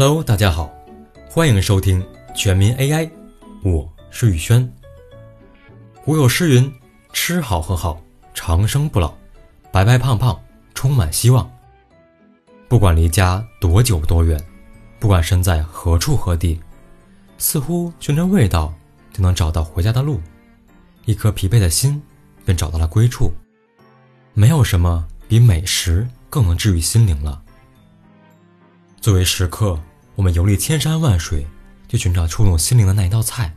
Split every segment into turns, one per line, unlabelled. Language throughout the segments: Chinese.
Hello，大家好，欢迎收听全民 AI，我是宇轩。古有诗云：“吃好喝好，长生不老，白白胖胖，充满希望。”不管离家多久多远，不管身在何处何地，似乎循着味道就能找到回家的路。一颗疲惫的心便找到了归处。没有什么比美食更能治愈心灵了。作为食客，我们游历千山万水，去寻找触动心灵的那一道菜；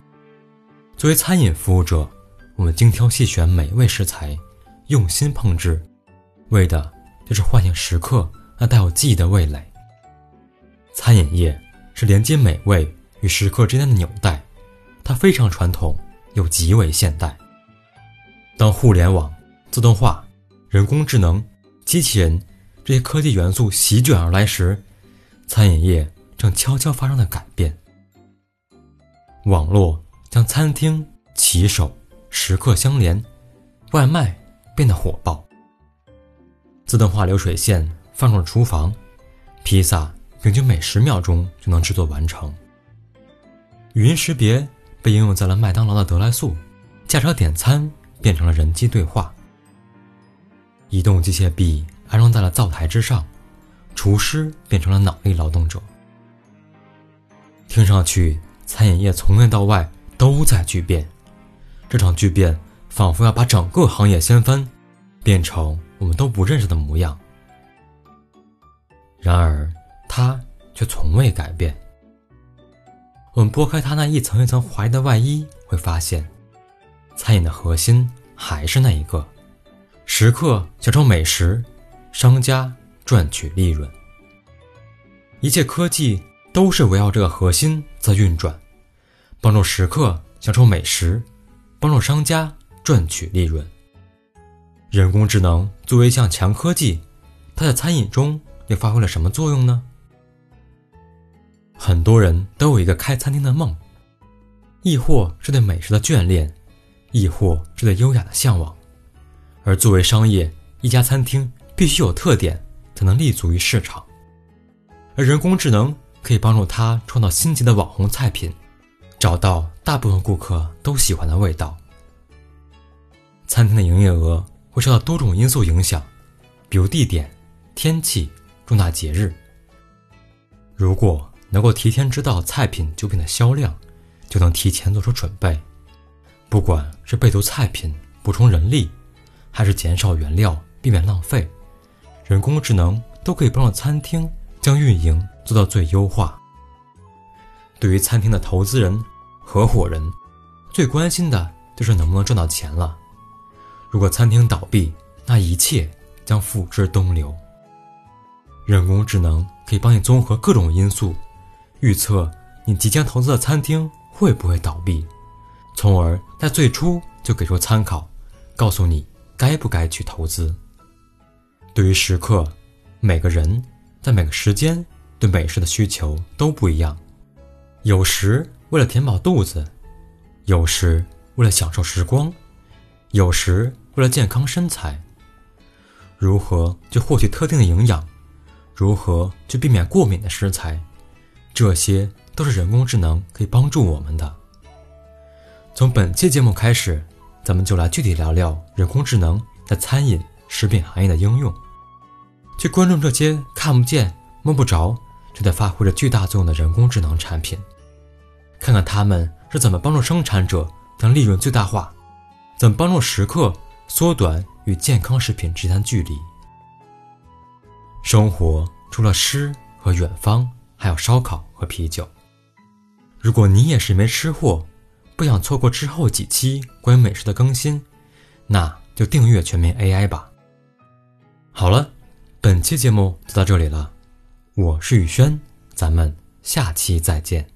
作为餐饮服务者，我们精挑细选美味食材，用心烹制，为的就是唤醒食客。那带有记忆的味蕾。餐饮业是连接美味与食客之间的纽带，它非常传统又极为现代。当互联网、自动化、人工智能、机器人这些科技元素席卷而来时，餐饮业正悄悄发生了改变。网络将餐厅、骑手、食客相连，外卖变得火爆，自动化流水线。放入了厨房，披萨平均每十秒钟就能制作完成。语音识别被应用在了麦当劳的得来速，驾车点餐变成了人机对话。移动机械臂安装在了灶台之上，厨师变成了脑力劳动者。听上去，餐饮业从内到外都在巨变，这场巨变仿佛要把整个行业掀翻，变成我们都不认识的模样。然而，它却从未改变。我们剥开它那一层一层华丽的外衣，会发现，餐饮的核心还是那一个：食客享受美食，商家赚取利润。一切科技都是围绕这个核心在运转，帮助食客享受美食，帮助商家赚取利润。人工智能作为一项强科技，它在餐饮中。又发挥了什么作用呢？很多人都有一个开餐厅的梦，亦或是对美食的眷恋，亦或是对优雅的向往。而作为商业，一家餐厅必须有特点，才能立足于市场。而人工智能可以帮助他创造新奇的网红菜品，找到大部分顾客都喜欢的味道。餐厅的营业额会受到多种因素影响，比如地点、天气。重大节日，如果能够提前知道菜品酒品的销量，就能提前做出准备。不管是备足菜品、补充人力，还是减少原料、避免浪费，人工智能都可以帮助餐厅将运营做到最优化。对于餐厅的投资人、合伙人，最关心的就是能不能赚到钱了。如果餐厅倒闭，那一切将付之东流。人工智能可以帮你综合各种因素，预测你即将投资的餐厅会不会倒闭，从而在最初就给出参考，告诉你该不该去投资。对于食客，每个人在每个时间对美食的需求都不一样，有时为了填饱肚子，有时为了享受时光，有时为了健康身材。如何去获取特定的营养？如何去避免过敏的食材？这些都是人工智能可以帮助我们的。从本期节目开始，咱们就来具体聊聊人工智能在餐饮、食品行业的应用，去关注这些看不见、摸不着却在发挥着巨大作用的人工智能产品，看看他们是怎么帮助生产者将利润最大化，怎么帮助食客缩短与健康食品之间的距离。生活除了诗和远方，还有烧烤和啤酒。如果你也是一枚吃货，不想错过之后几期关于美食的更新，那就订阅全民 AI 吧。好了，本期节目就到这里了，我是宇轩，咱们下期再见。